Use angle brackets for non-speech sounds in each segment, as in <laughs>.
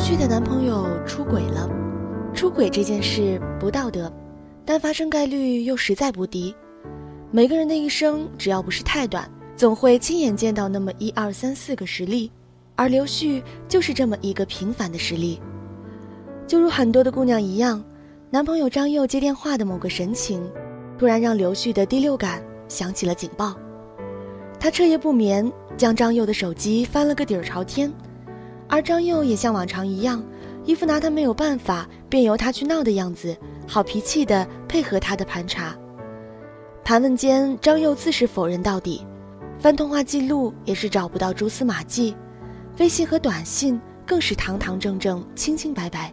旭的男朋友出轨了，出轨这件事不道德，但发生概率又实在不低。每个人的一生，只要不是太短，总会亲眼见到那么一二三四个实例，而刘旭就是这么一个平凡的实例。就如很多的姑娘一样，男朋友张佑接电话的某个神情，突然让刘旭的第六感响起了警报。他彻夜不眠，将张佑的手机翻了个底儿朝天，而张佑也像往常一样，一副拿他没有办法便由他去闹的样子，好脾气的配合他的盘查。盘问间，张佑自是否认到底，翻通话记录也是找不到蛛丝马迹，微信和短信更是堂堂正正、清清白白。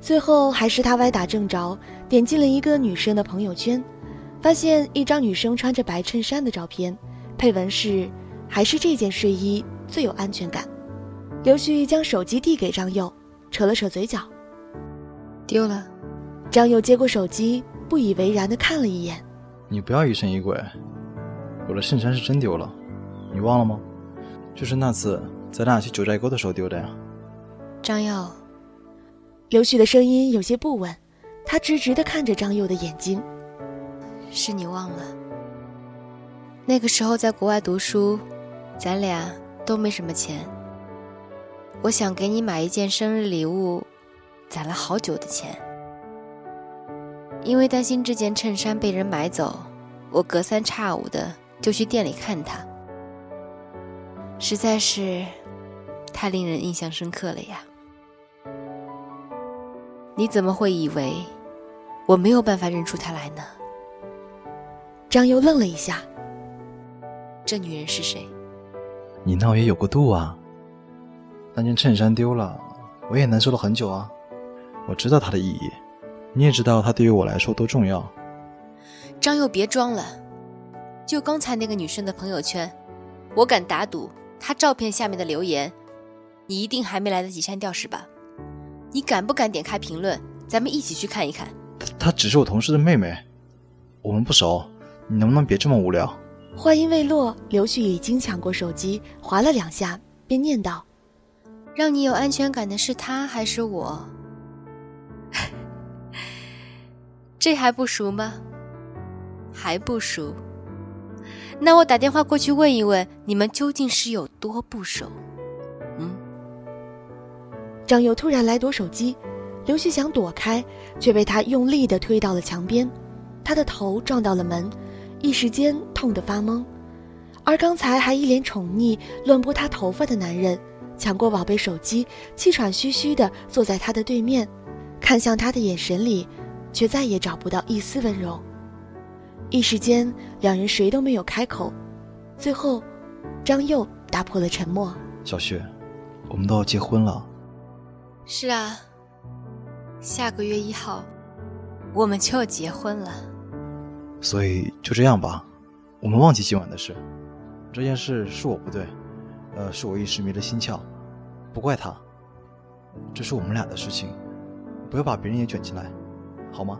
最后还是他歪打正着，点进了一个女生的朋友圈，发现一张女生穿着白衬衫的照片，配文是“还是这件睡衣最有安全感”。刘旭将手机递给张佑，扯了扯嘴角，丢了。张佑接过手机，不以为然的看了一眼。你不要疑神疑鬼，我的衬衫是真丢了，你忘了吗？就是那次咱俩去九寨沟的时候丢的呀。张佑，刘旭的声音有些不稳，他直直的看着张佑的眼睛。是你忘了，那个时候在国外读书，咱俩都没什么钱。我想给你买一件生日礼物，攒了好久的钱。因为担心这件衬衫被人买走，我隔三差五的就去店里看它，实在是太令人印象深刻了呀！你怎么会以为我没有办法认出他来呢？张优愣了一下，这女人是谁？你闹也有个度啊！那件衬衫丢了，我也难受了很久啊！我知道它的意义。你也知道它对于我来说多重要。张佑，别装了！就刚才那个女生的朋友圈，我敢打赌，她照片下面的留言，你一定还没来得及删掉是吧？你敢不敢点开评论，咱们一起去看一看？她只是我同事的妹妹，我们不熟，你能不能别这么无聊？话音未落，刘旭已经抢过手机，划了两下，便念道：“让你有安全感的是他还是我？” <laughs> 这还不熟吗？还不熟？那我打电话过去问一问，你们究竟是有多不熟？嗯。张佑突然来夺手机，刘旭想躲开，却被他用力的推到了墙边，他的头撞到了门，一时间痛得发懵。而刚才还一脸宠溺乱拨他头发的男人，抢过宝贝手机，气喘吁吁的坐在他的对面，看向他的眼神里。却再也找不到一丝温柔。一时间，两人谁都没有开口。最后，张佑打破了沉默：“小雪，我们都要结婚了。”“是啊，下个月一号，我们就要结婚了。”“所以就这样吧，我们忘记今晚的事。这件事是我不对，呃，是我一时迷了心窍，不怪他。这是我们俩的事情，不要把别人也卷进来。”好吗？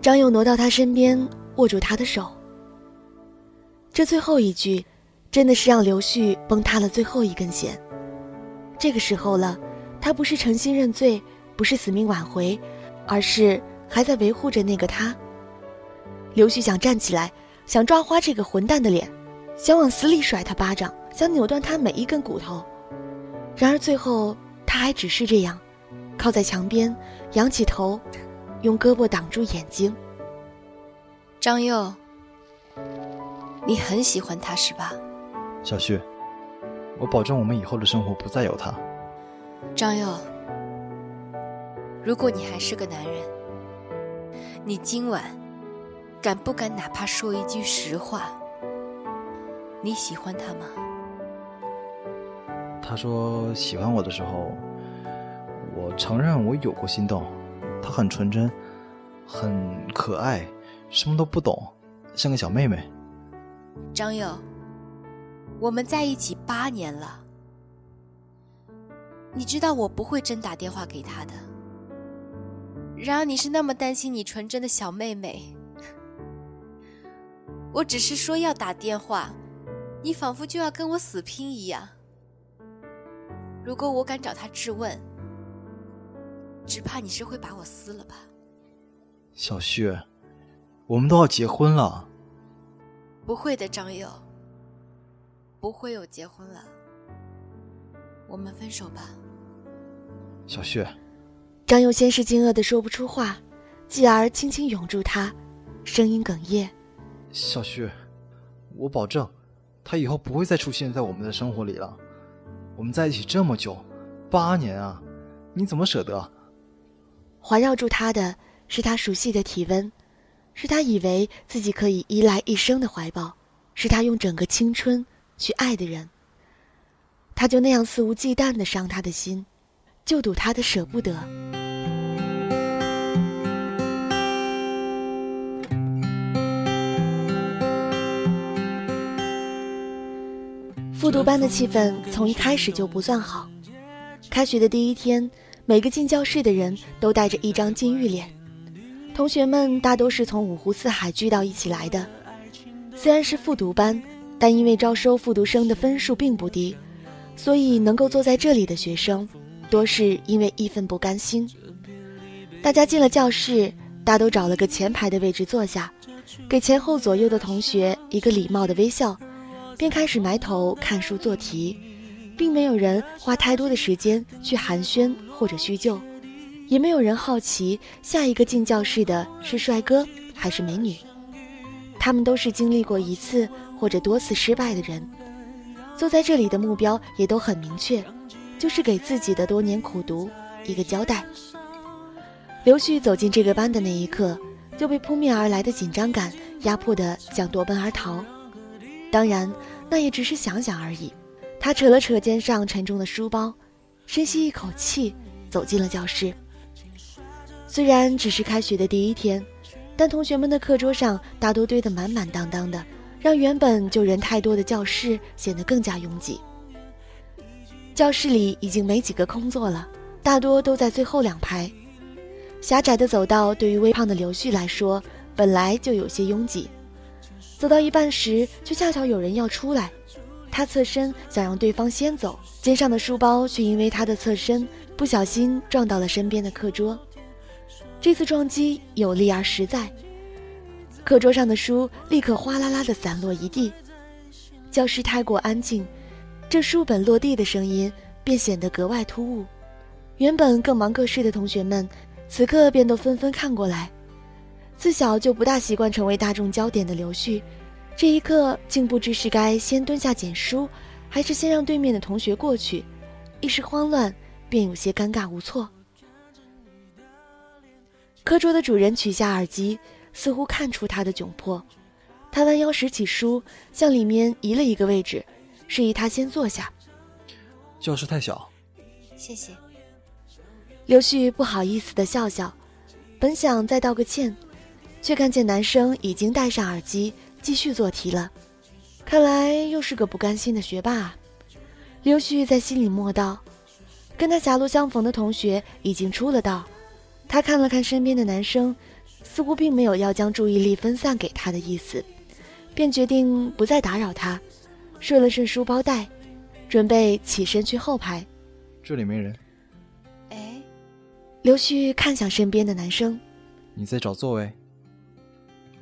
张佑挪到他身边，握住他的手。这最后一句，真的是让刘旭崩塌了最后一根弦。这个时候了，他不是诚心认罪，不是死命挽回，而是还在维护着那个他。刘旭想站起来，想抓花这个混蛋的脸，想往死里甩他巴掌，想扭断他每一根骨头。然而最后，他还只是这样，靠在墙边，仰起头。用胳膊挡住眼睛。张佑，你很喜欢他是吧？小旭，我保证我们以后的生活不再有他。张佑，如果你还是个男人，你今晚敢不敢哪怕说一句实话？你喜欢他吗？他说喜欢我的时候，我承认我有过心动。她很纯真，很可爱，什么都不懂，像个小妹妹。张佑，我们在一起八年了，你知道我不会真打电话给他的。然而你是那么担心你纯真的小妹妹，我只是说要打电话，你仿佛就要跟我死拼一样。如果我敢找他质问，只怕你是会把我撕了吧。小旭，我们都要结婚了。不会的，张佑，不会有结婚了。我们分手吧。小旭，张佑先是惊愕的说不出话，继而轻轻拥住他，声音哽咽。小旭，我保证，他以后不会再出现在我们的生活里了。我们在一起这么久，八年啊，你怎么舍得？环绕住他的是他熟悉的体温，是他以为自己可以依赖一生的怀抱，是他用整个青春去爱的人。他就那样肆无忌惮的伤他的心，就赌他的舍不得。复读班的气氛从一开始就不算好。开学的第一天，每个进教室的人都带着一张禁欲脸。同学们大都是从五湖四海聚到一起来的。虽然是复读班，但因为招收复读生的分数并不低，所以能够坐在这里的学生，多是因为一份不甘心。大家进了教室，大都找了个前排的位置坐下，给前后左右的同学一个礼貌的微笑。便开始埋头看书做题，并没有人花太多的时间去寒暄或者叙旧，也没有人好奇下一个进教室的是帅哥还是美女。他们都是经历过一次或者多次失败的人，坐在这里的目标也都很明确，就是给自己的多年苦读一个交代。刘旭走进这个班的那一刻，就被扑面而来的紧张感压迫的想夺奔而逃。当然，那也只是想想而已。他扯了扯肩上沉重的书包，深吸一口气，走进了教室。虽然只是开学的第一天，但同学们的课桌上大多堆得满满当当的，让原本就人太多的教室显得更加拥挤。教室里已经没几个空座了，大多都在最后两排。狭窄的走道对于微胖的刘旭来说，本来就有些拥挤。走到一半时，却恰巧有人要出来。他侧身想让对方先走，肩上的书包却因为他的侧身不小心撞到了身边的课桌。这次撞击有力而实在，课桌上的书立刻哗啦啦的散落一地。教室太过安静，这书本落地的声音便显得格外突兀。原本各忙各事的同学们，此刻便都纷纷看过来。自小就不大习惯成为大众焦点的刘旭，这一刻竟不知是该先蹲下捡书，还是先让对面的同学过去，一时慌乱，便有些尴尬无措。课桌的主人取下耳机，似乎看出他的窘迫，他弯腰拾起书，向里面移了一个位置，示意他先坐下。教室太小，谢谢。刘旭不好意思的笑笑，本想再道个歉。却看见男生已经戴上耳机继续做题了，看来又是个不甘心的学霸。刘旭在心里默道。跟他狭路相逢的同学已经出了道，他看了看身边的男生，似乎并没有要将注意力分散给他的意思，便决定不再打扰他，顺了顺书包带，准备起身去后排。这里没人。哎，刘旭看向身边的男生，你在找座位。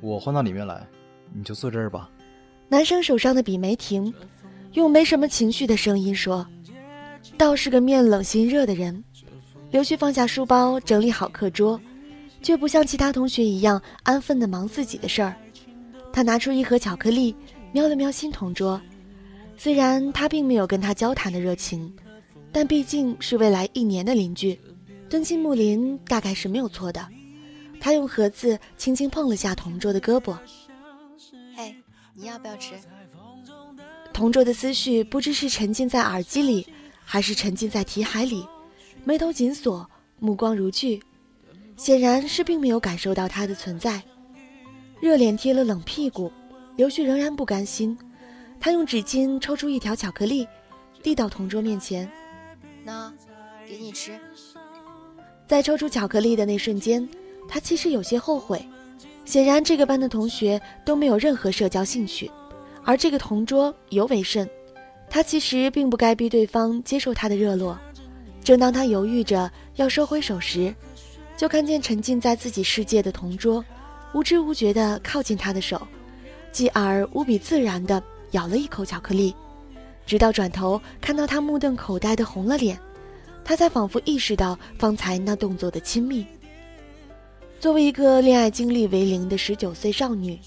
我换到里面来，你就坐这儿吧。男生手上的笔没停，用没什么情绪的声音说：“倒是个面冷心热的人。”刘旭放下书包，整理好课桌，却不像其他同学一样安分的忙自己的事儿。他拿出一盒巧克力，瞄了瞄新同桌。虽然他并没有跟他交谈的热情，但毕竟是未来一年的邻居，敦亲睦邻大概是没有错的。他用盒子轻轻碰了下同桌的胳膊。嘿，你要不要吃？同桌的思绪不知是沉浸在耳机里，还是沉浸在题海里，眉头紧锁，目光如炬，显然是并没有感受到他的存在。热脸贴了冷屁股，刘旭仍然不甘心。他用纸巾抽出一条巧克力，递到同桌面前：“那，给你吃。”在抽出巧克力的那瞬间。他其实有些后悔，显然这个班的同学都没有任何社交兴趣，而这个同桌尤为甚。他其实并不该逼对方接受他的热络。正当他犹豫着要收回手时，就看见沉浸在自己世界的同桌，无知无觉地靠近他的手，继而无比自然地咬了一口巧克力，直到转头看到他目瞪口呆的红了脸，他才仿佛意识到方才那动作的亲密。作为一个恋爱经历为零的十九岁少女，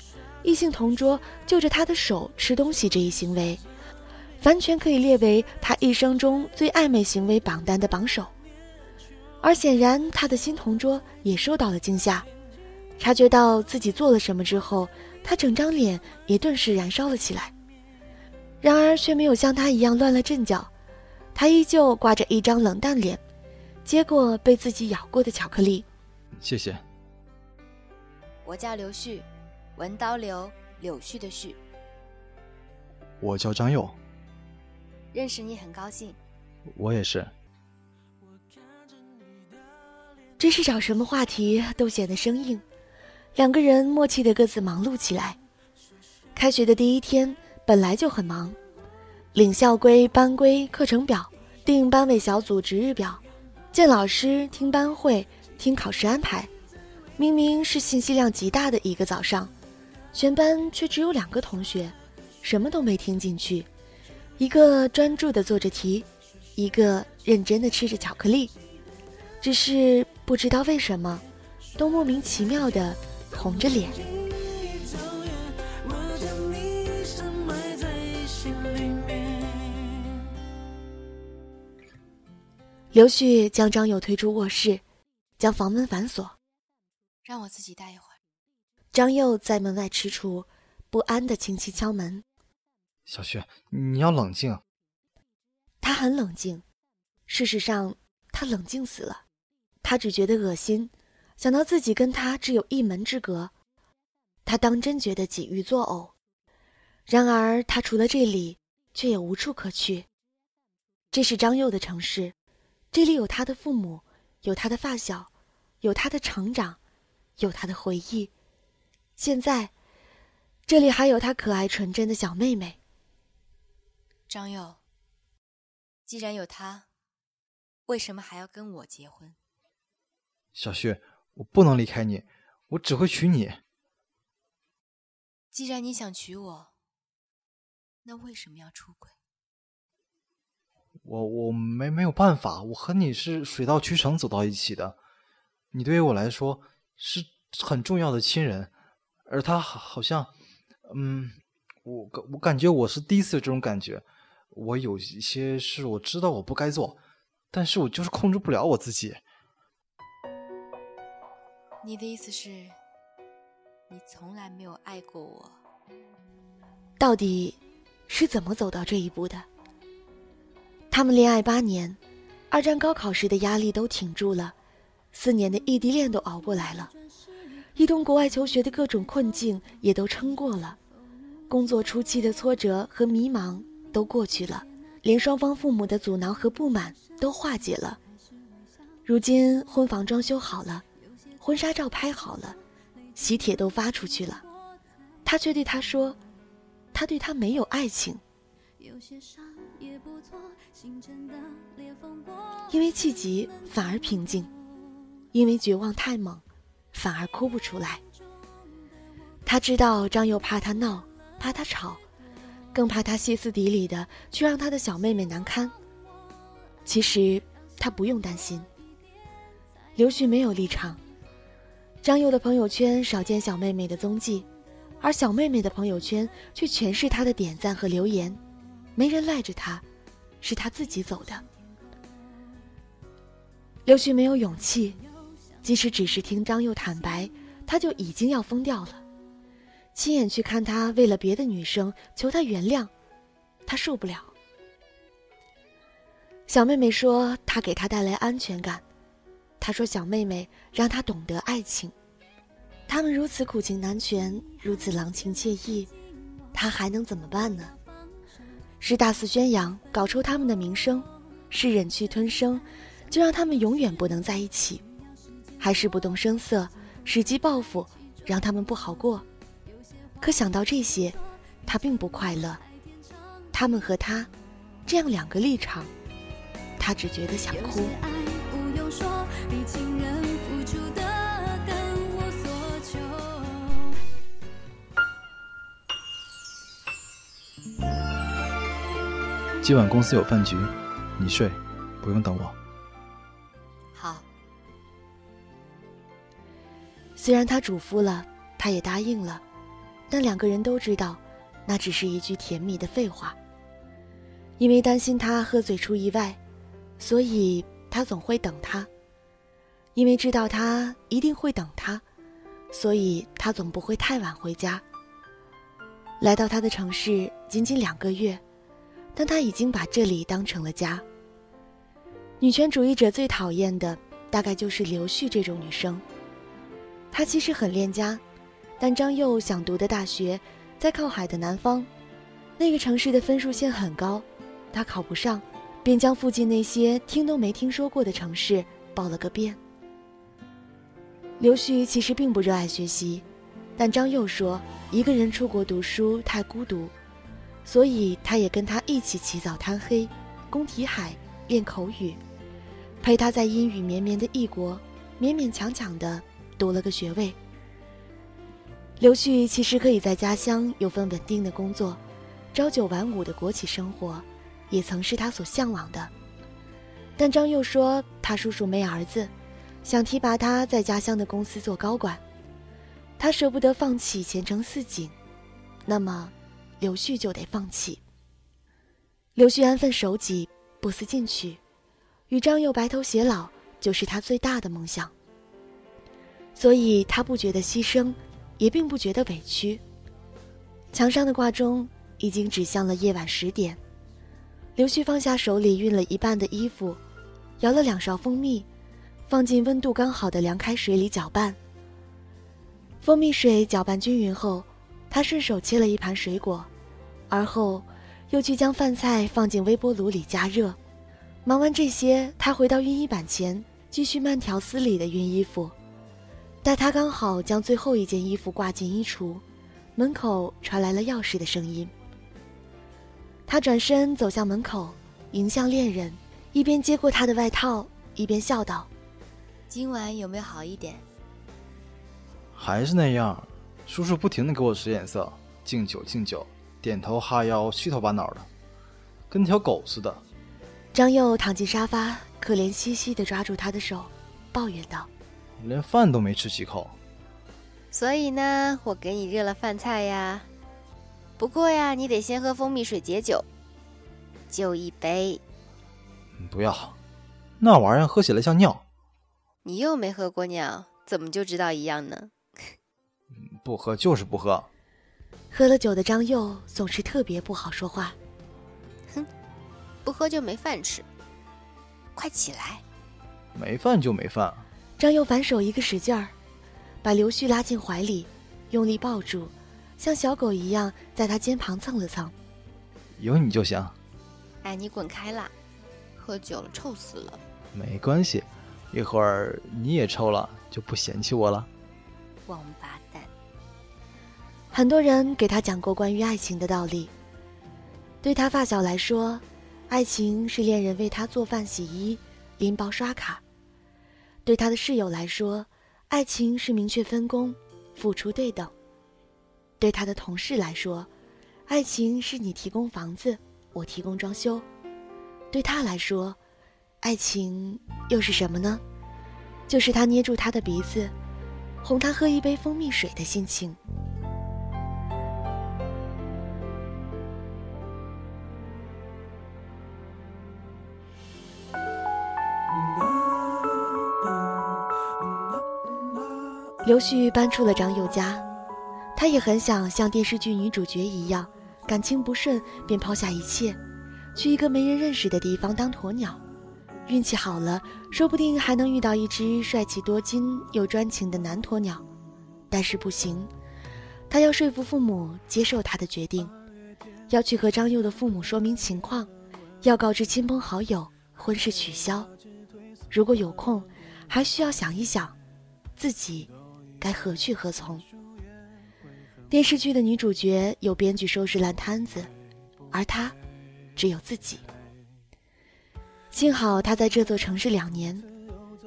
异性同桌就着她的手吃东西这一行为。完全可以列为她一生中最暧昧行为榜单的榜首，而显然她的新同桌也受到了惊吓，察觉到自己做了什么之后，她整张脸也顿时燃烧了起来。然而却没有像她一样乱了阵脚，她依旧挂着一张冷淡脸，接过被自己咬过的巧克力。谢谢。我叫刘旭，文刀刘，柳絮的絮。我叫张佑。认识你很高兴，我也是。真是找什么话题都显得生硬，两个人默契的各自忙碌起来。开学的第一天本来就很忙，领校规、班规、课程表，定班委小组值日表，见老师、听班会、听考试安排。明明是信息量极大的一个早上，全班却只有两个同学，什么都没听进去。一个专注的做着题，一个认真的吃着巧克力，只是不知道为什么，都莫名其妙的红着脸。刘旭将张友推出卧室，将房门反锁，让我自己待一会儿。张佑在门外踟蹰，不安的轻轻敲门。小雪，你要冷静。他很冷静，事实上，他冷静死了。他只觉得恶心，想到自己跟他只有一门之隔，他当真觉得几欲作呕。然而，他除了这里，却也无处可去。这是张佑的城市，这里有他的父母，有他的发小，有他的成长，有他的回忆。现在，这里还有他可爱纯真的小妹妹。张佑，既然有他，为什么还要跟我结婚？小旭，我不能离开你，我只会娶你。既然你想娶我，那为什么要出轨？我我没没有办法，我和你是水到渠成走到一起的，你对于我来说是很重要的亲人，而他好像，嗯，我我感觉我是第一次有这种感觉。我有一些事我知道我不该做，但是我就是控制不了我自己。你的意思是，你从来没有爱过我？到底是怎么走到这一步的？他们恋爱八年，二战高考时的压力都挺住了，四年的异地恋都熬过来了，一同国外求学的各种困境也都撑过了，工作初期的挫折和迷茫。都过去了，连双方父母的阻挠和不满都化解了。如今婚房装修好了，婚纱照拍好了，喜帖都发出去了，他却对他说：“他对他没有爱情。”因为气急反而平静，因为绝望太猛，反而哭不出来。他知道张佑怕他闹，怕他吵。更怕他歇斯底里的去让他的小妹妹难堪。其实他不用担心。刘旭没有立场。张佑的朋友圈少见小妹妹的踪迹，而小妹妹的朋友圈却全是他的点赞和留言。没人赖着他，是他自己走的。刘旭没有勇气，即使只是听张佑坦白，他就已经要疯掉了。亲眼去看他为了别的女生求他原谅，他受不了。小妹妹说他给他带来安全感，他说小妹妹让他懂得爱情。他们如此苦情难全，如此郎情妾意，他还能怎么办呢？是大肆宣扬，搞臭他们的名声；是忍气吞声，就让他们永远不能在一起；还是不动声色，使机报复，让他们不好过？可想到这些，他并不快乐。他们和他，这样两个立场，他只觉得想哭。今晚公司有饭局，你睡，不用等我。虽然他嘱咐了，他也答应了，但两个人都知道，那只是一句甜蜜的废话。因为担心他喝醉出意外，所以他总会等他。因为知道他一定会等他，所以他总不会太晚回家。来到他的城市仅仅两个月。但他已经把这里当成了家。女权主义者最讨厌的，大概就是刘旭这种女生。他其实很恋家，但张佑想读的大学在靠海的南方，那个城市的分数线很高，他考不上，便将附近那些听都没听说过的城市报了个遍。刘旭其实并不热爱学习，但张佑说一个人出国读书太孤独。所以，他也跟他一起起早贪黑，攻题海，练口语，陪他在阴雨绵绵的异国，勉勉强强的读了个学位。刘旭其实可以在家乡有份稳定的工作，朝九晚五的国企生活，也曾是他所向往的。但张佑说他叔叔没儿子，想提拔他在家乡的公司做高管，他舍不得放弃前程似锦，那么。刘旭就得放弃。刘旭安分守己，不思进取，与张佑白头偕老就是他最大的梦想。所以他不觉得牺牲，也并不觉得委屈。墙上的挂钟已经指向了夜晚十点。刘旭放下手里熨了一半的衣服，摇了两勺蜂蜜，放进温度刚好的凉开水里搅拌。蜂蜜水搅拌均匀后。他顺手切了一盘水果，而后又去将饭菜放进微波炉里加热。忙完这些，他回到熨衣板前，继续慢条斯理地熨衣服。待他刚好将最后一件衣服挂进衣橱，门口传来了钥匙的声音。他转身走向门口，迎向恋人，一边接过他的外套，一边笑道：“今晚有没有好一点？还是那样。”叔叔不停的给我使眼色，敬酒敬酒，点头哈腰，虚头巴脑的，跟条狗似的。张佑躺进沙发，可怜兮兮的抓住他的手，抱怨道：“连饭都没吃几口。”所以呢，我给你热了饭菜呀。不过呀，你得先喝蜂蜜水解酒，就一杯。不要，那玩意儿喝起来像尿。你又没喝过尿，怎么就知道一样呢？不喝就是不喝。喝了酒的张佑总是特别不好说话。哼，不喝就没饭吃。快起来！没饭就没饭。张佑反手一个使劲儿，把刘旭拉进怀里，用力抱住，像小狗一样在他肩膀蹭了蹭。有你就行。哎，你滚开啦！喝酒了，臭死了。没关系，一会儿你也臭了，就不嫌弃我了。王八蛋！很多人给他讲过关于爱情的道理。对他发小来说，爱情是恋人为他做饭、洗衣、拎包、刷卡；对他的室友来说，爱情是明确分工、付出对等；对他的同事来说，爱情是你提供房子，我提供装修；对他来说，爱情又是什么呢？就是他捏住他的鼻子。哄他喝一杯蜂蜜水的心情。刘旭搬出了张佑家，他也很想像电视剧女主角一样，感情不顺便抛下一切，去一个没人认识的地方当鸵鸟。运气好了，说不定还能遇到一只帅气多金又专情的男鸵鸟，但是不行，他要说服父母接受他的决定，要去和张佑的父母说明情况，要告知亲朋好友婚事取消。如果有空，还需要想一想，自己该何去何从。电视剧的女主角有编剧收拾烂摊子，而她，只有自己。幸好他在这座城市两年，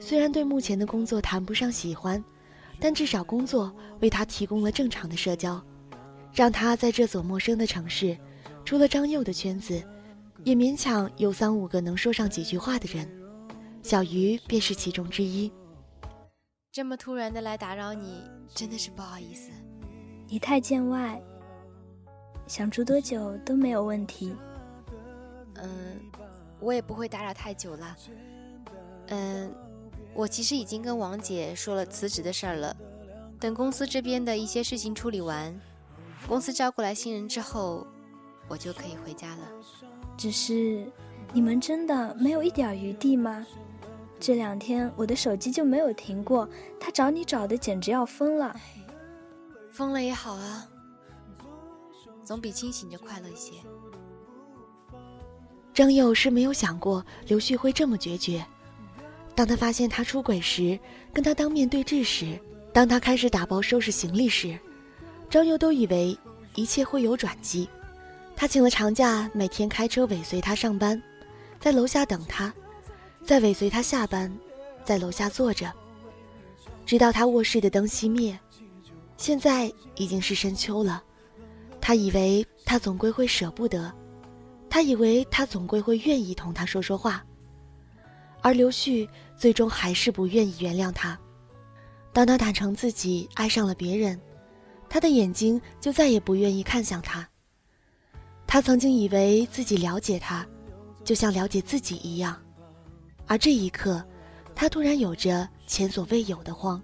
虽然对目前的工作谈不上喜欢，但至少工作为他提供了正常的社交，让他在这所陌生的城市，除了张佑的圈子，也勉强有三五个能说上几句话的人，小鱼便是其中之一。这么突然的来打扰你，真的是不好意思。你太见外，想住多久都没有问题。嗯，我也不会打扰太久了。嗯，我其实已经跟王姐说了辞职的事儿了。等公司这边的一些事情处理完，公司招过来新人之后，我就可以回家了。只是，你们真的没有一点余地吗？这两天我的手机就没有停过，他找你找的简直要疯了。疯了也好啊，总比清醒着快乐一些。张佑是没有想过刘旭会这么决绝。当他发现他出轨时，跟他当面对质时，当他开始打包收拾行李时，张佑都以为一切会有转机。他请了长假，每天开车尾随他上班，在楼下等他。再尾随他下班，在楼下坐着，直到他卧室的灯熄灭。现在已经是深秋了，他以为他总归会舍不得，他以为他总归会愿意同他说说话，而刘旭最终还是不愿意原谅他。当他坦诚自己爱上了别人，他的眼睛就再也不愿意看向他。他曾经以为自己了解他，就像了解自己一样。而这一刻，他突然有着前所未有的慌。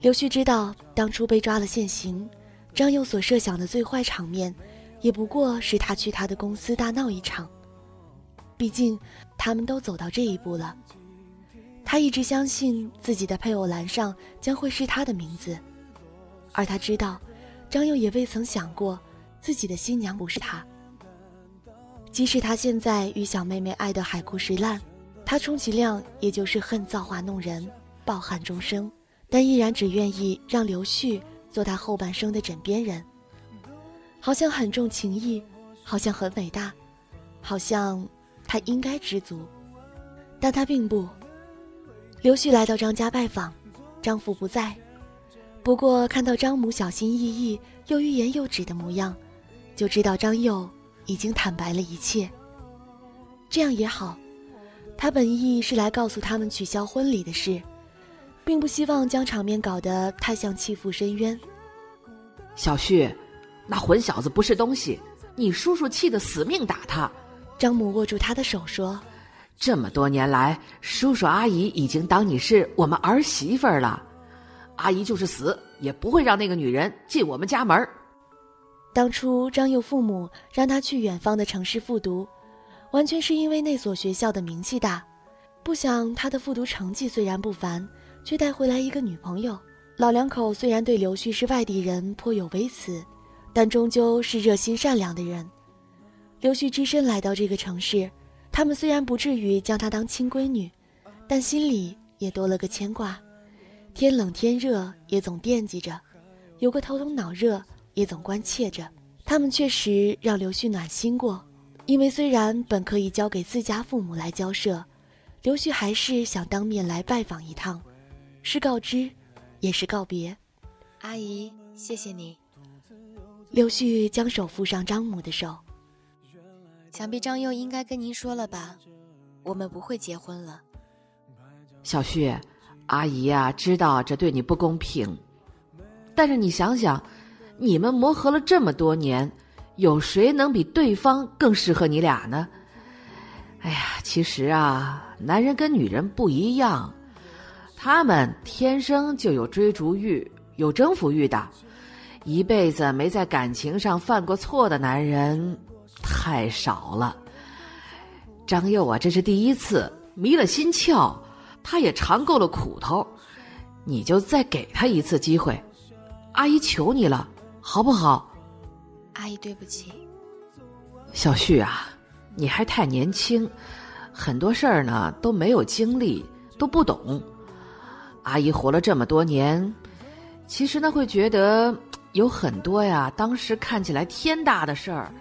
刘旭知道，当初被抓了现行，张佑所设想的最坏场面，也不过是他去他的公司大闹一场。毕竟，他们都走到这一步了。他一直相信自己的配偶栏上将会是他的名字，而他知道，张佑也未曾想过，自己的新娘不是他。即使他现在与小妹妹爱得海枯石烂，他充其量也就是恨造化弄人，抱憾终生，但依然只愿意让刘旭做他后半生的枕边人。好像很重情义，好像很伟大，好像他应该知足，但他并不。刘旭来到张家拜访，张父不在，不过看到张母小心翼翼又欲言又止的模样，就知道张佑。已经坦白了一切，这样也好。他本意是来告诉他们取消婚礼的事，并不希望将场面搞得太像弃父深渊。小旭，那混小子不是东西，你叔叔气得死命打他。张母握住他的手说：“这么多年来，叔叔阿姨已经当你是我们儿媳妇儿了，阿姨就是死也不会让那个女人进我们家门儿。”当初张佑父母让他去远方的城市复读，完全是因为那所学校的名气大，不想他的复读成绩虽然不凡，却带回来一个女朋友。老两口虽然对刘旭是外地人颇有微词，但终究是热心善良的人。刘旭只身来到这个城市，他们虽然不至于将她当亲闺女，但心里也多了个牵挂，天冷天热也总惦记着，有个头疼脑热。也总关切着，他们确实让刘旭暖心过。因为虽然本可以交给自家父母来交涉，刘旭还是想当面来拜访一趟，是告知，也是告别。阿姨，谢谢你。刘旭将手附上张母的手。想必张佑应该跟您说了吧？我们不会结婚了。小旭，阿姨呀，知道这对你不公平，但是你想想。你们磨合了这么多年，有谁能比对方更适合你俩呢？哎呀，其实啊，男人跟女人不一样，他们天生就有追逐欲、有征服欲的，一辈子没在感情上犯过错的男人太少了。张佑啊，这是第一次迷了心窍，他也尝够了苦头，你就再给他一次机会，阿姨求你了。好不好？阿姨，对不起。小旭啊，你还太年轻，很多事儿呢都没有经历，都不懂。阿姨活了这么多年，其实呢会觉得有很多呀，当时看起来天大的事儿，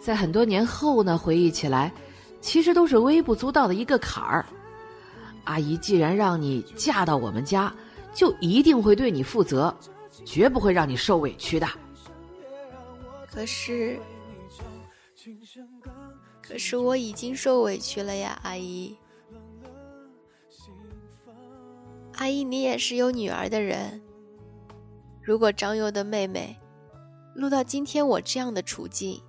在很多年后呢回忆起来，其实都是微不足道的一个坎儿。阿姨既然让你嫁到我们家，就一定会对你负责，绝不会让你受委屈的。可是，可是我已经受委屈了呀，阿姨。阿姨，你也是有女儿的人。如果张佑的妹妹落到今天我这样的处境，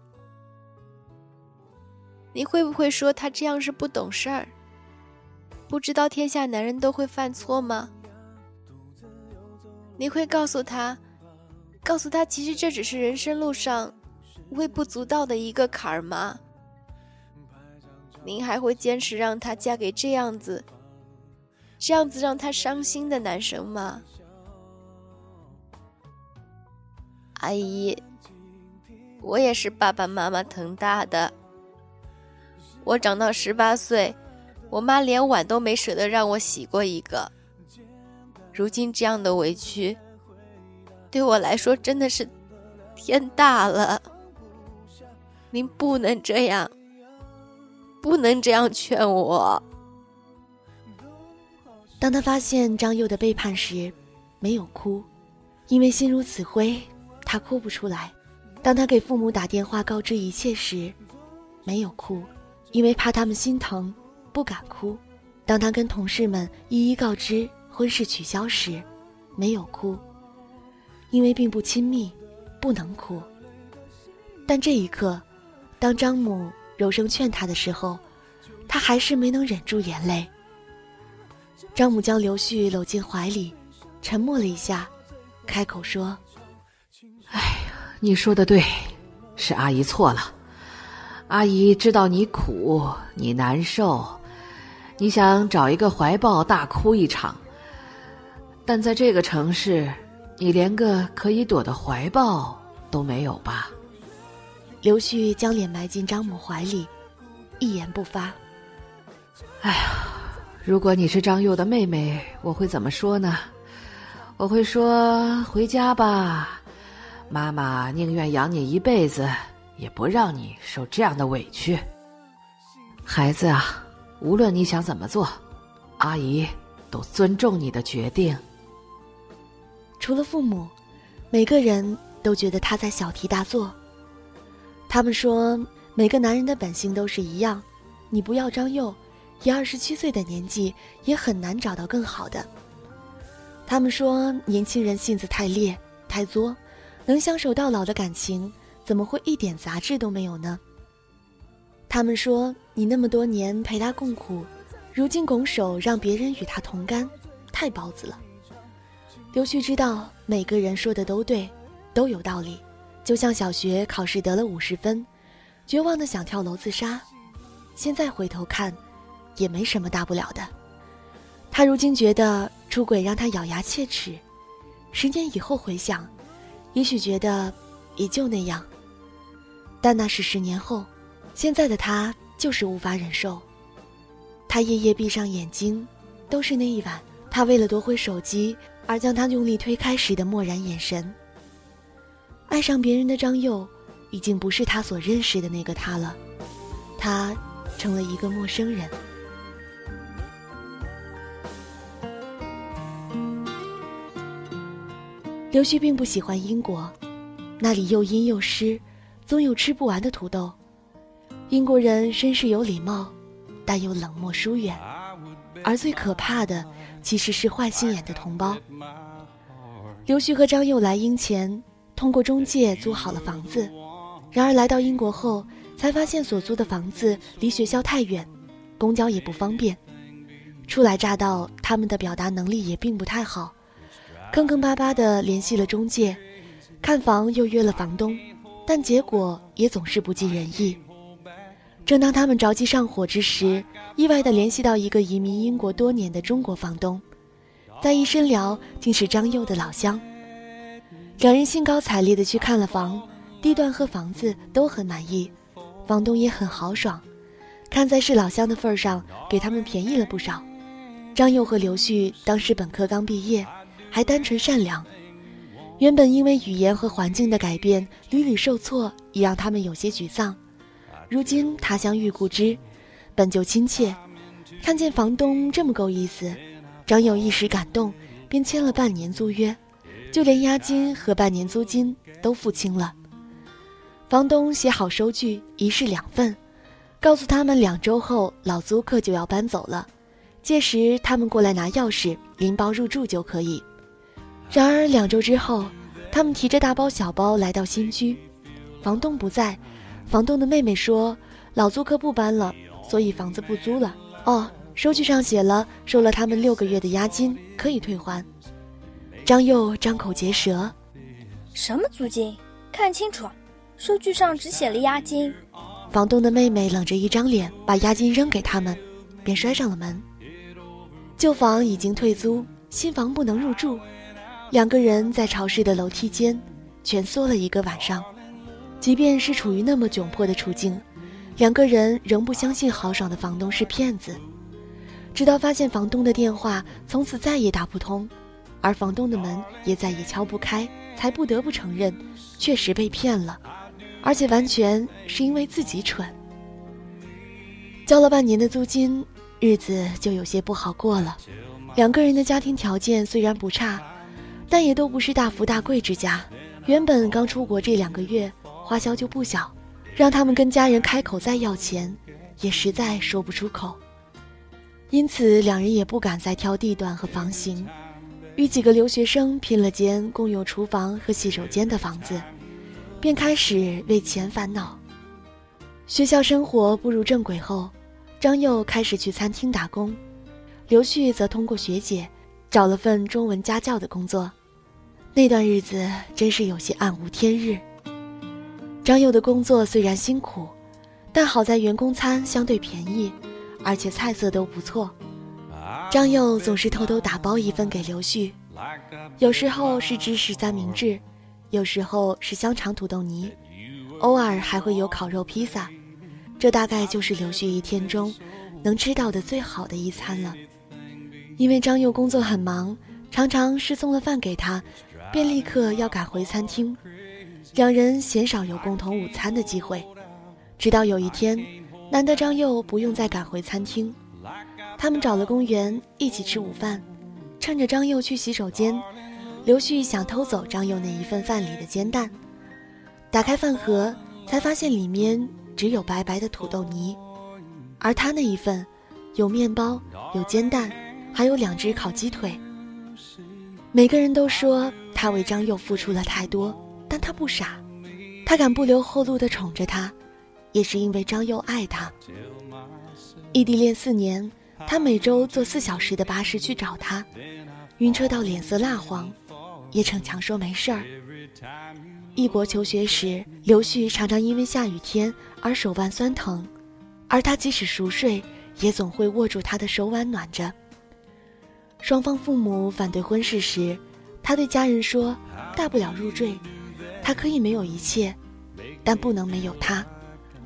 你会不会说她这样是不懂事儿？不知道天下男人都会犯错吗？你会告诉他，告诉他，其实这只是人生路上微不足道的一个坎儿吗？您还会坚持让她嫁给这样子？这样子让他伤心的男生吗？阿姨，我也是爸爸妈妈疼大的。我长到十八岁，我妈连碗都没舍得让我洗过一个。如今这样的委屈，对我来说真的是天大了。您不能这样，不能这样劝我。当他发现张佑的背叛时，没有哭，因为心如死灰，他哭不出来；当他给父母打电话告知一切时，没有哭，因为怕他们心疼，不敢哭；当他跟同事们一一告知婚事取消时，没有哭，因为并不亲密，不能哭。但这一刻，当张母柔声劝他的时候，他还是没能忍住眼泪。张母将刘旭搂进怀里，沉默了一下，开口说：“哎呀，你说的对，是阿姨错了。阿姨知道你苦，你难受，你想找一个怀抱大哭一场。但在这个城市，你连个可以躲的怀抱都没有吧？”刘旭将脸埋进张母怀里，一言不发。哎呀。如果你是张佑的妹妹，我会怎么说呢？我会说回家吧，妈妈宁愿养你一辈子，也不让你受这样的委屈。孩子啊，无论你想怎么做，阿姨都尊重你的决定。除了父母，每个人都觉得他在小题大做。他们说，每个男人的本性都是一样，你不要张佑。以二十七岁的年纪，也很难找到更好的。他们说，年轻人性子太烈、太作，能相守到老的感情，怎么会一点杂质都没有呢？他们说，你那么多年陪他共苦，如今拱手让别人与他同甘，太包子了。刘旭知道，每个人说的都对，都有道理。就像小学考试得了五十分，绝望的想跳楼自杀，现在回头看。也没什么大不了的。他如今觉得出轨让他咬牙切齿，十年以后回想，也许觉得也就那样。但那是十年后，现在的他就是无法忍受。他夜夜闭上眼睛，都是那一晚，他为了夺回手机而将他用力推开时的漠然眼神。爱上别人的张佑，已经不是他所认识的那个他了，他成了一个陌生人。刘旭并不喜欢英国，那里又阴又湿，总有吃不完的土豆。英国人绅士有礼貌，但又冷漠疏远，而最可怕的其实是坏心眼的同胞。刘旭和张佑来英前，通过中介租好了房子，然而来到英国后，才发现所租的房子离学校太远，公交也不方便。初来乍到，他们的表达能力也并不太好。坑坑巴巴地联系了中介，看房又约了房东，但结果也总是不尽人意。正当他们着急上火之时，意外地联系到一个移民英国多年的中国房东，再一深聊，竟是张佑的老乡。两人兴高采烈地去看了房，地段和房子都很满意，房东也很豪爽，看在是老乡的份上，给他们便宜了不少。张佑和刘旭当时本科刚毕业。还单纯善良，原本因为语言和环境的改变屡屡受挫，已让他们有些沮丧。如今他乡遇故知，本就亲切，看见房东这么够意思，张佑一时感动，便签了半年租约，就连押金和半年租金都付清了。房东写好收据，一式两份，告诉他们两周后老租客就要搬走了，届时他们过来拿钥匙，拎包入住就可以。然而两周之后，他们提着大包小包来到新居，房东不在，房东的妹妹说老租客不搬了，所以房子不租了。哦，收据上写了收了他们六个月的押金，可以退还。张佑张口结舌：“什么租金？看清楚！”收据上只写了押金，房东的妹妹冷着一张脸，把押金扔给他们，便摔上了门。旧房已经退租，新房不能入住，两个人在潮湿的楼梯间蜷缩了一个晚上。即便是处于那么窘迫的处境，两个人仍不相信豪爽的房东是骗子，直到发现房东的电话从此再也打不通，而房东的门也再也敲不开，才不得不承认，确实被骗了。而且完全是因为自己蠢。交了半年的租金，日子就有些不好过了。两个人的家庭条件虽然不差，但也都不是大富大贵之家。原本刚出国这两个月花销就不小，让他们跟家人开口再要钱，也实在说不出口。因此，两人也不敢再挑地段和房型，与几个留学生拼了间共有厨房和洗手间的房子。便开始为钱烦恼。学校生活步入正轨后，张佑开始去餐厅打工，刘旭则通过学姐找了份中文家教的工作。那段日子真是有些暗无天日。张佑的工作虽然辛苦，但好在员工餐相对便宜，而且菜色都不错。张佑总是偷偷打包一份给刘旭，有时候是芝士三明治。有时候是香肠土豆泥，偶尔还会有烤肉披萨，这大概就是刘旭一天中能吃到的最好的一餐了。因为张佑工作很忙，常常是送了饭给他，便立刻要赶回餐厅，两人鲜少有共同午餐的机会。直到有一天，难得张佑不用再赶回餐厅，他们找了公园一起吃午饭，趁着张佑去洗手间。刘旭想偷走张佑那一份饭里的煎蛋，打开饭盒，才发现里面只有白白的土豆泥，而他那一份，有面包，有煎蛋，还有两只烤鸡腿。每个人都说他为张佑付出了太多，但他不傻，他敢不留后路的宠着他，也是因为张佑爱他。异地恋四年，他每周坐四小时的巴士去找他，晕车到脸色蜡黄。也逞强说没事儿。异国求学时，刘旭常常因为下雨天而手腕酸疼，而他即使熟睡，也总会握住他的手腕暖着。双方父母反对婚事时，他对家人说：“大不了入赘，他可以没有一切，但不能没有他。”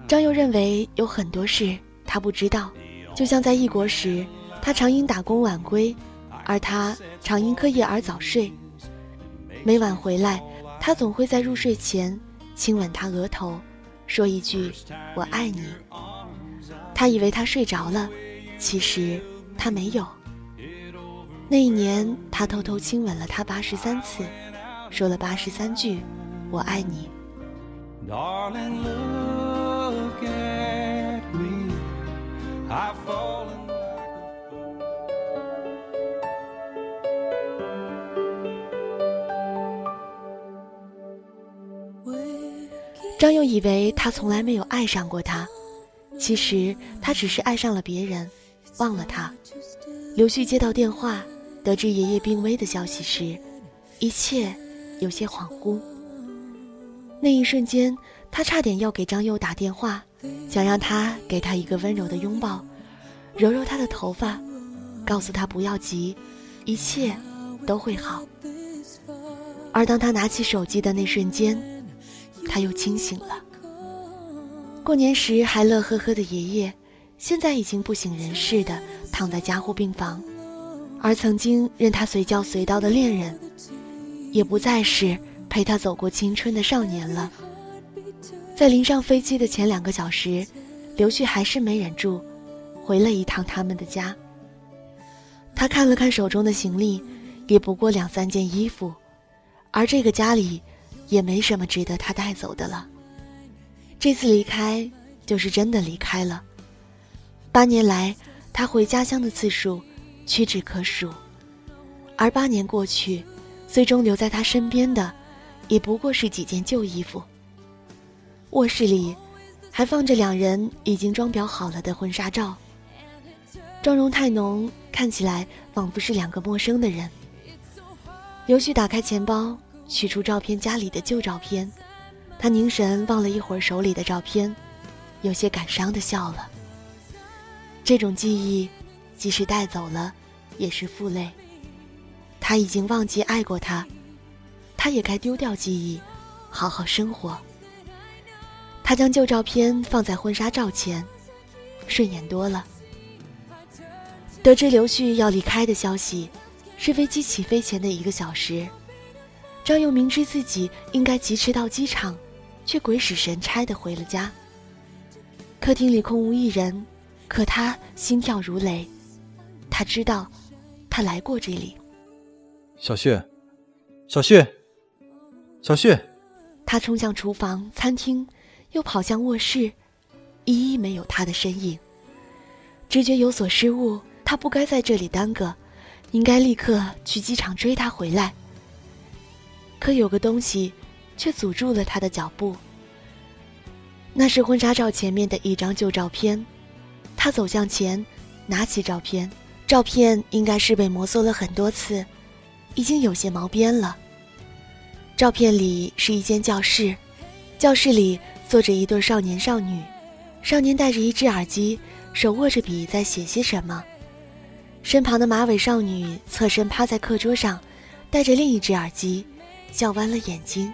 张佑认为有很多事他不知道，就像在异国时，他常因打工晚归，而他常因课业而早睡。每晚回来，他总会在入睡前亲吻她额头，说一句“我爱你”。他以为他睡着了，其实他没有。那一年，他偷偷亲吻了她八十三次，说了八十三句“我爱你”。张佑以为他从来没有爱上过他，其实他只是爱上了别人，忘了他。刘旭接到电话，得知爷爷病危的消息时，一切有些恍惚。那一瞬间，他差点要给张佑打电话，想让他给他一个温柔的拥抱，揉揉他的头发，告诉他不要急，一切都会好。而当他拿起手机的那瞬间，他又清醒了。过年时还乐呵呵的爷爷，现在已经不省人事的躺在加护病房，而曾经任他随叫随到的恋人，也不再是陪他走过青春的少年了。在临上飞机的前两个小时，刘旭还是没忍住，回了一趟他们的家。他看了看手中的行李，也不过两三件衣服，而这个家里也没什么值得他带走的了。这次离开，就是真的离开了。八年来，他回家乡的次数屈指可数，而八年过去，最终留在他身边的，也不过是几件旧衣服。卧室里，还放着两人已经装裱好了的婚纱照，妆容太浓，看起来仿佛是两个陌生的人。刘旭打开钱包，取出照片夹里的旧照片，他凝神望了一会儿手里的照片，有些感伤的笑了。这种记忆，即使带走了，也是负累。他已经忘记爱过他，他也该丢掉记忆，好好生活。他将旧照片放在婚纱照前，顺眼多了。得知刘旭要离开的消息，是飞机起飞前的一个小时。张佑明知自己应该疾驰到机场，却鬼使神差的回了家。客厅里空无一人，可他心跳如雷。他知道，他来过这里。小旭，小旭，小旭！他冲向厨房、餐厅。又跑向卧室，一一没有他的身影。直觉有所失误，他不该在这里耽搁，应该立刻去机场追他回来。可有个东西，却阻住了他的脚步。那是婚纱照前面的一张旧照片。他走向前，拿起照片，照片应该是被摩挲了很多次，已经有些毛边了。照片里是一间教室，教室里。坐着一对少年少女，少年戴着一只耳机，手握着笔在写些什么。身旁的马尾少女侧身趴在课桌上，戴着另一只耳机，笑弯了眼睛。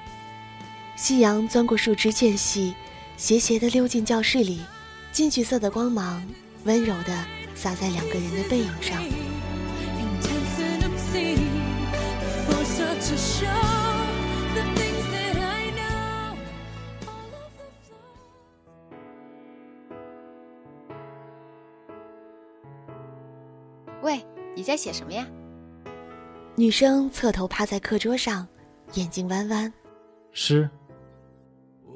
夕阳钻过树枝间隙，斜斜地溜进教室里，金橘色的光芒温柔地洒在两个人的背影上。喂，你在写什么呀？女生侧头趴在课桌上，眼睛弯弯。诗。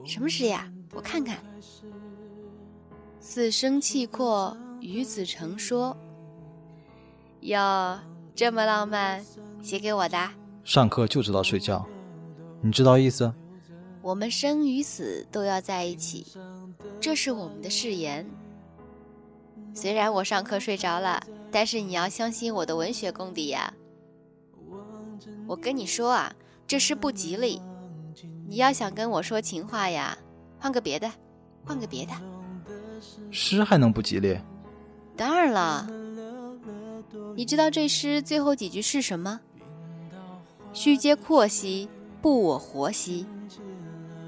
什么诗呀？我看看。四声气阔，与子成说。哟，这么浪漫，写给我的？上课就知道睡觉，你知道意思？我们生与死都要在一起，这是我们的誓言。虽然我上课睡着了。但是你要相信我的文学功底呀！我跟你说啊，这诗不吉利。你要想跟我说情话呀，换个别的，换个别的。诗还能不吉利？当然了。你知道这诗最后几句是什么？虚嗟阔兮，不我活兮；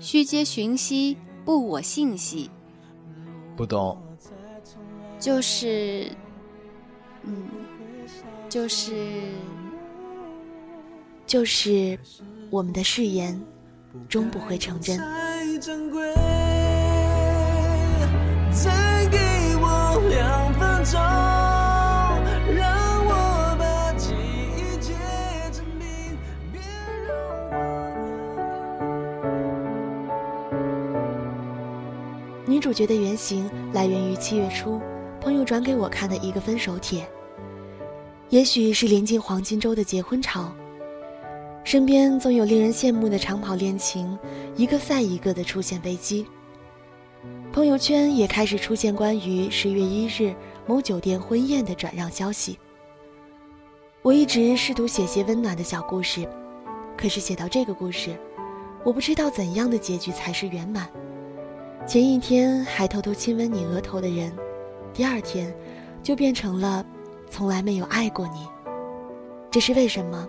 虚嗟寻兮，不我信兮。不懂。就是。嗯，就是，就是我们的誓言终不会成真。女主角的原型来源于七月初。朋友转给我看的一个分手帖，也许是临近黄金周的结婚潮，身边总有令人羡慕的长跑恋情，一个赛一个的出现危机。朋友圈也开始出现关于十月一日某酒店婚宴的转让消息。我一直试图写些温暖的小故事，可是写到这个故事，我不知道怎样的结局才是圆满。前一天还偷偷亲吻你额头的人。第二天，就变成了从来没有爱过你。这是为什么？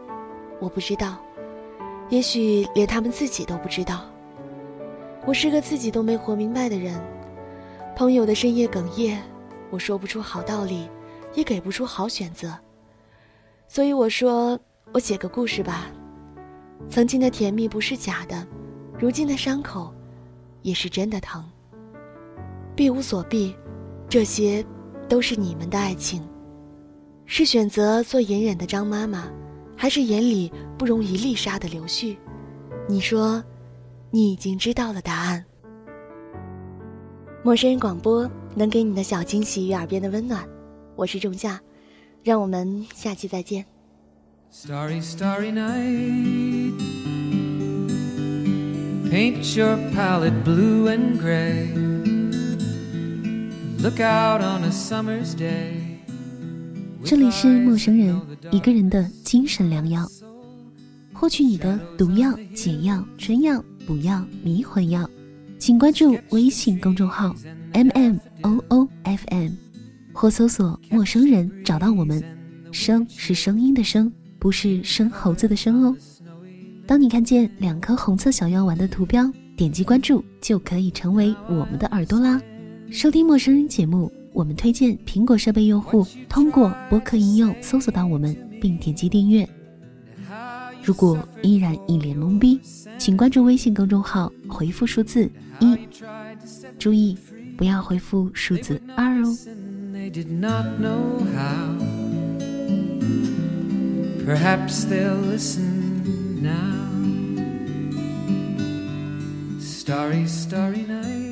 我不知道，也许连他们自己都不知道。我是个自己都没活明白的人。朋友的深夜哽咽，我说不出好道理，也给不出好选择。所以我说，我写个故事吧。曾经的甜蜜不是假的，如今的伤口，也是真的疼。避无所避。这些都是你们的爱情。是选择做隐忍的张妈妈，还是眼里不容一粒沙的刘旭？你说，你已经知道了答案。陌生人广播能给你的小惊喜与耳边的温暖，我是仲夏，让我们下期再见。Starry, starry night. Paint your palette blue and gray. Look out on a summer's day. 这里是陌生人，一个人的精神良药。获取你的毒药、解药、春药、补药、迷魂药，请关注微信公众号 m m o o f m，或搜索“陌生人”找到我们。声是声音的声。不是生猴子的生哦。当你看见两颗红色小药丸的图标，点击关注就可以成为我们的耳朵啦。收听陌生人节目，我们推荐苹果设备用户通过播客应用搜索到我们，并点击订阅。如果依然一脸懵逼，请关注微信公众号，回复数字一，注意不要回复数字二哦。Perhaps they'll listen now. Starry, starry night.